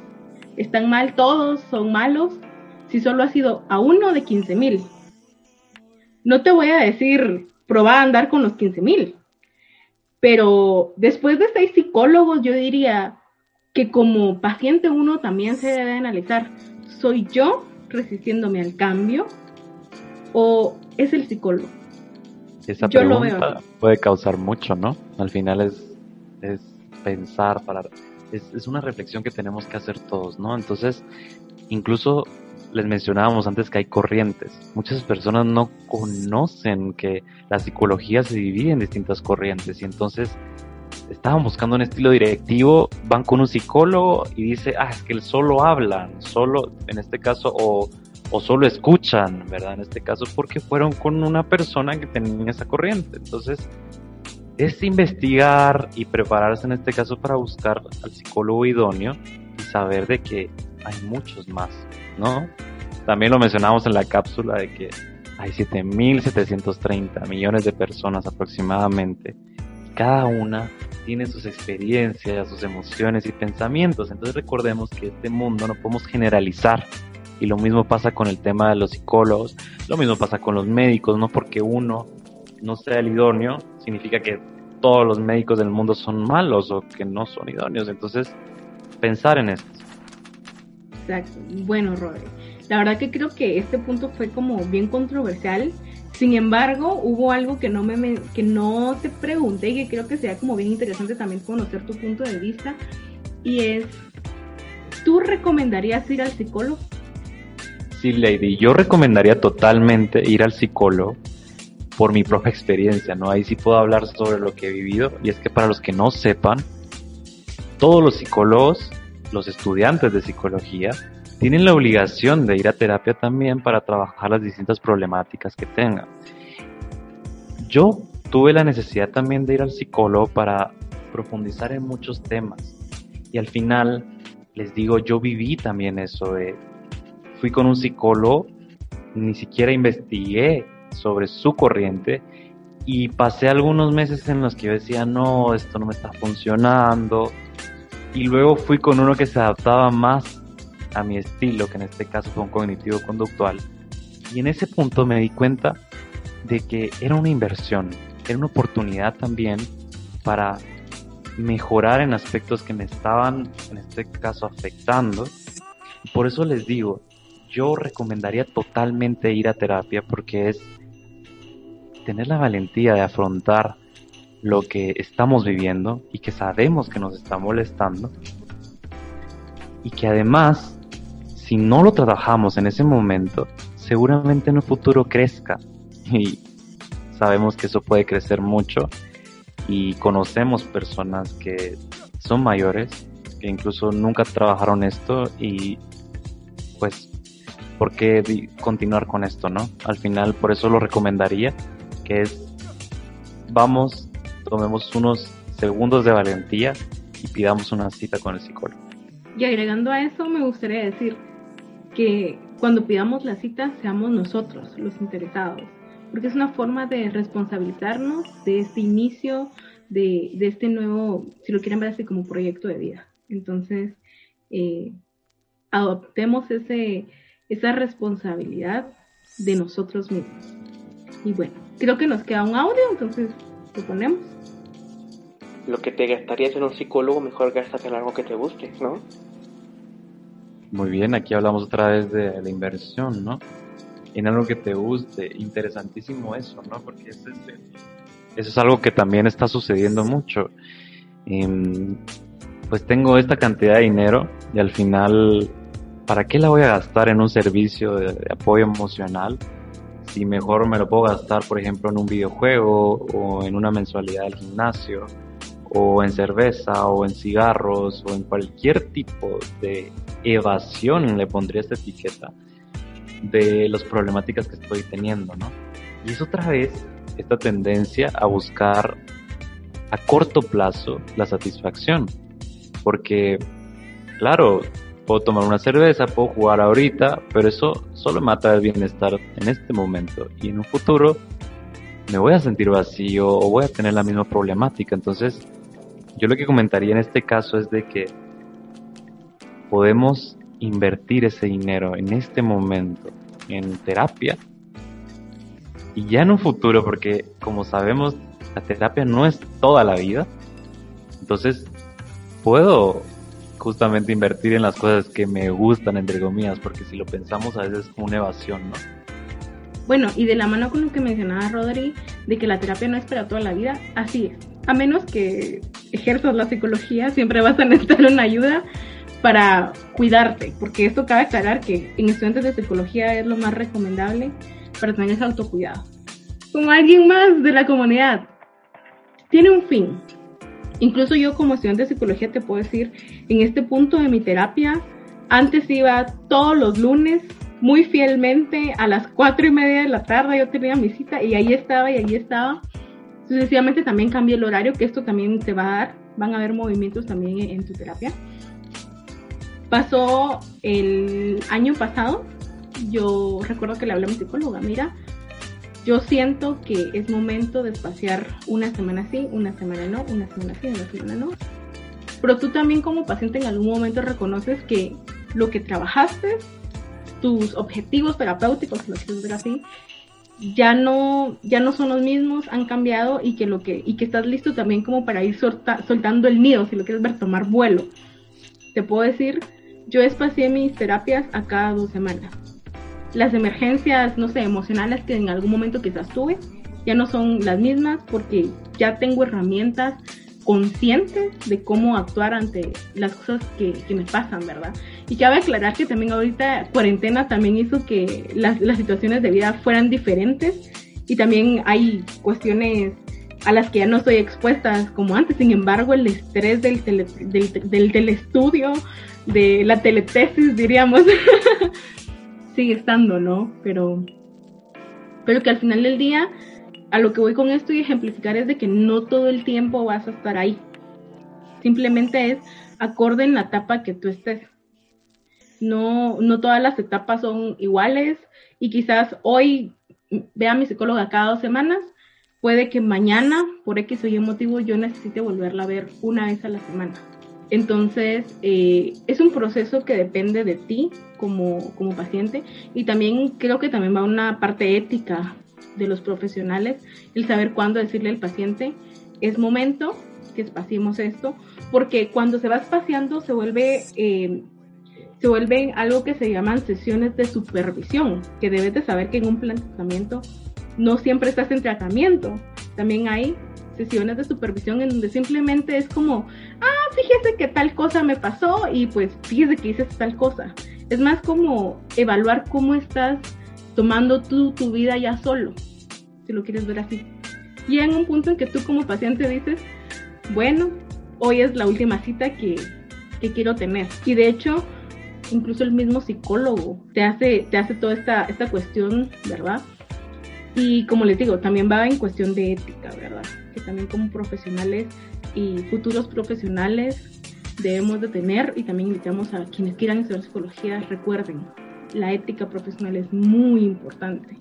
están mal, todos son malos, si solo ha sido a uno de 15 mil? No te voy a decir, probar a andar con los 15 mil. Pero después de seis psicólogos, yo diría que como paciente uno también se debe analizar, ¿soy yo resistiéndome al cambio o es el psicólogo? Esa pregunta puede causar mucho, ¿no? Al final es, es pensar, para, es, es una reflexión que tenemos que hacer todos, ¿no? Entonces, incluso les mencionábamos antes que hay corrientes. Muchas personas no conocen que la psicología se divide en distintas corrientes y entonces estaban buscando un estilo directivo, van con un psicólogo y dice, ah, es que solo hablan, solo, en este caso, o o solo escuchan, ¿verdad? En este caso, porque fueron con una persona que tenía esa corriente. Entonces, es investigar y prepararse en este caso para buscar al psicólogo idóneo y saber de que hay muchos más, ¿no? También lo mencionamos en la cápsula de que hay 7.730 millones de personas aproximadamente. Cada una tiene sus experiencias, sus emociones y pensamientos. Entonces recordemos que este mundo no podemos generalizar y lo mismo pasa con el tema de los psicólogos, lo mismo pasa con los médicos, no porque uno no sea el idóneo, significa que todos los médicos del mundo son malos o que no son idóneos. Entonces, pensar en esto. Exacto. Bueno, Robert, la verdad que creo que este punto fue como bien controversial. Sin embargo, hubo algo que no me que no te pregunté y que creo que sería como bien interesante también conocer tu punto de vista y es ¿tú recomendarías ir al psicólogo? Sí, Lady, yo recomendaría totalmente ir al psicólogo por mi propia experiencia, ¿no? Ahí sí puedo hablar sobre lo que he vivido y es que para los que no sepan, todos los psicólogos, los estudiantes de psicología, tienen la obligación de ir a terapia también para trabajar las distintas problemáticas que tengan. Yo tuve la necesidad también de ir al psicólogo para profundizar en muchos temas y al final les digo, yo viví también eso de, fui con un psicólogo, ni siquiera investigué sobre su corriente y pasé algunos meses en los que yo decía, no, esto no me está funcionando. Y luego fui con uno que se adaptaba más a mi estilo, que en este caso fue un cognitivo conductual. Y en ese punto me di cuenta de que era una inversión, era una oportunidad también para mejorar en aspectos que me estaban, en este caso, afectando. Por eso les digo, yo recomendaría totalmente ir a terapia porque es tener la valentía de afrontar lo que estamos viviendo y que sabemos que nos está molestando y que además si no lo trabajamos en ese momento, seguramente en un futuro crezca. Y sabemos que eso puede crecer mucho. Y conocemos personas que son mayores, que incluso nunca trabajaron esto y pues, ¿por qué continuar con esto, no? Al final, por eso lo recomendaría, que es, vamos, tomemos unos segundos de valentía y pidamos una cita con el psicólogo. Y agregando a eso, me gustaría decir, que cuando pidamos la cita seamos nosotros los interesados, porque es una forma de responsabilizarnos de este inicio, de, este nuevo, si lo quieren ver así como proyecto de vida. Entonces, eh, adoptemos ese, esa responsabilidad de nosotros mismos. Y bueno, creo que nos queda un audio, entonces lo ponemos. Lo que te gastarías en un psicólogo, mejor gastas en algo que te guste, ¿no? Muy bien, aquí hablamos otra vez de la inversión, ¿no? En algo que te guste, interesantísimo eso, ¿no? Porque eso es algo que también está sucediendo mucho. Em, pues tengo esta cantidad de dinero y al final, ¿para qué la voy a gastar en un servicio de, apoyo emocional? Si mejor me lo puedo gastar, por ejemplo, en un videojuego o en una mensualidad del gimnasio o en cerveza o en cigarros o en cualquier tipo de evasión, le pondría esta etiqueta, de las problemáticas que estoy teniendo, ¿no? Y es otra vez esta tendencia a buscar a corto plazo la satisfacción. Porque, claro, puedo tomar una cerveza, puedo jugar ahorita, pero eso solo mata el bienestar en este momento. Y en un futuro me voy a sentir vacío o voy a tener la misma problemática. Entonces, yo lo que comentaría en este caso es de que podemos invertir ese dinero en este momento en terapia y ya en un futuro, porque como sabemos, la terapia no es toda la vida, entonces puedo justamente invertir en las cosas que me gustan, entre comillas, porque si lo pensamos a veces es una evasión, ¿no? Bueno, y de la mano con lo que mencionaba Rodri, de que la terapia no es para toda la vida, así es. A menos que ejerzas la psicología, siempre vas a necesitar una ayuda para cuidarte, porque esto cabe aclarar que en estudiantes de psicología es lo más recomendable para tener ese autocuidado. Como alguien más de la comunidad, tiene un fin. Incluso yo como estudiante de psicología te puedo decir, en este punto de mi terapia, antes iba todos los lunes muy fielmente a las cuatro y media de la tarde, yo tenía mi cita y ahí estaba y ahí estaba. Sucesivamente también cambié el horario, que esto también te va a dar, van a haber movimientos también en tu terapia. Pasó el año pasado, yo recuerdo que le hablé a mi psicóloga, mira, yo siento que es momento de espaciar una semana sí, una semana no, una semana sí, una semana no. Pero tú también como paciente en algún momento reconoces que lo que trabajaste, tus objetivos terapéuticos, si lo quieres ver así, ya no, ya no son los mismos, han cambiado y que lo que, y que estás listo también como para ir soltando el nido, si lo quieres ver, tomar vuelo. Te puedo decir yo espacié mis terapias a cada dos semanas. Las emergencias, no sé, emocionales que en algún momento quizás tuve, ya no son las mismas porque ya tengo herramientas conscientes de cómo actuar ante las cosas que, me pasan, ¿verdad? Y cabe aclarar que también ahorita cuarentena también hizo que las, las situaciones de vida fueran diferentes y también hay cuestiones a las que ya no estoy expuesta como antes. Sin embargo, el estrés del, tele, del, del de la teletesis, diríamos, sigue estando, ¿no? Pero, pero que al final del día, a lo que voy con esto y ejemplificar es de que no todo el tiempo vas a estar ahí. Simplemente es acorde en la etapa que tú estés. No, no todas las etapas son iguales y quizás hoy vea a mi psicóloga cada dos semanas, puede que mañana, por X o Y motivo, yo necesite volverla a ver una vez a la semana. Entonces, eh, es un proceso que depende de ti como, como paciente y también creo que también va una parte ética de los profesionales, el saber cuándo decirle al paciente, es momento que espaciemos esto, porque cuando se va espaciando se vuelve... Eh, se vuelven algo que se llaman sesiones de supervisión, que debes de saber que en un plan de tratamiento no siempre estás en tratamiento, también hay sesiones de supervisión en donde simplemente es como, ah, fíjese que tal cosa me pasó y pues fíjese que hice tal cosa. Es más como evaluar cómo estás tomando tú tu vida ya solo, si lo quieres ver así. Y en un punto en que tú como paciente dices, bueno, hoy es la última cita que, que quiero tener. Y de hecho, incluso el mismo psicólogo te hace, te hace toda esta, esta cuestión, ¿verdad? Y como les digo, también va en cuestión de ética, ¿verdad? Que también como profesionales y futuros profesionales debemos de tener y también invitamos a quienes quieran estudiar psicología, recuerden, la ética profesional es muy importante.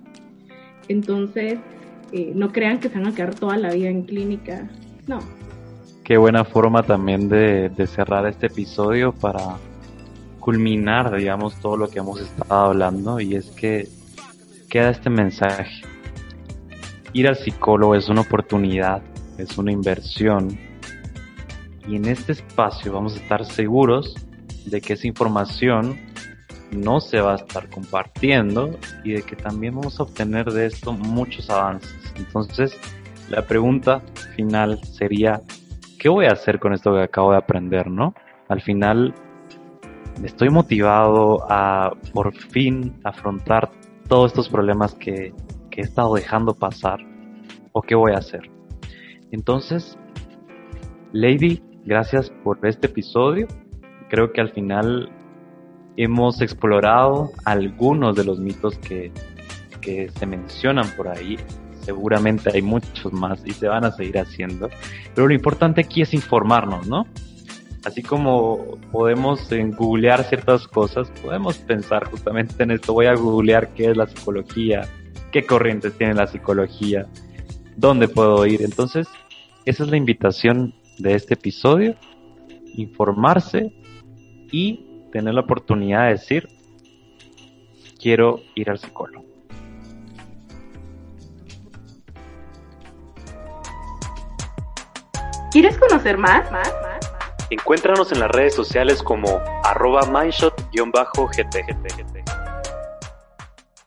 Entonces, eh, no crean que se van a quedar toda la vida en clínica, no. Qué buena forma también de, de cerrar este episodio para culminar, digamos, todo lo que hemos estado hablando y es que queda este mensaje. Ir al psicólogo es una oportunidad, es una inversión y en este espacio vamos a estar seguros de que esa información no se va a estar compartiendo y de que también vamos a obtener de esto muchos avances. Entonces, la pregunta final sería, ¿qué voy a hacer con esto que acabo de aprender, no? Al final, estoy motivado a por fin afrontar todos estos problemas que, que he estado dejando pasar o qué voy a hacer. Entonces, Lady, gracias por este episodio. Creo que al final hemos explorado algunos de los mitos que, que se mencionan por ahí. Seguramente hay muchos más y se van a seguir haciendo. Pero lo importante aquí es informarnos, ¿no? así como podemos en googlear ciertas cosas, podemos pensar justamente en esto. Voy a googlear qué es la psicología, qué corrientes tiene la psicología, dónde puedo ir. Entonces, esa es la invitación de este episodio, informarse y tener la oportunidad de decir, quiero ir al psicólogo. ¿Quieres conocer más? ¿Más? ¿Más? Encuéntranos en las redes sociales como arroba mindshot-gt.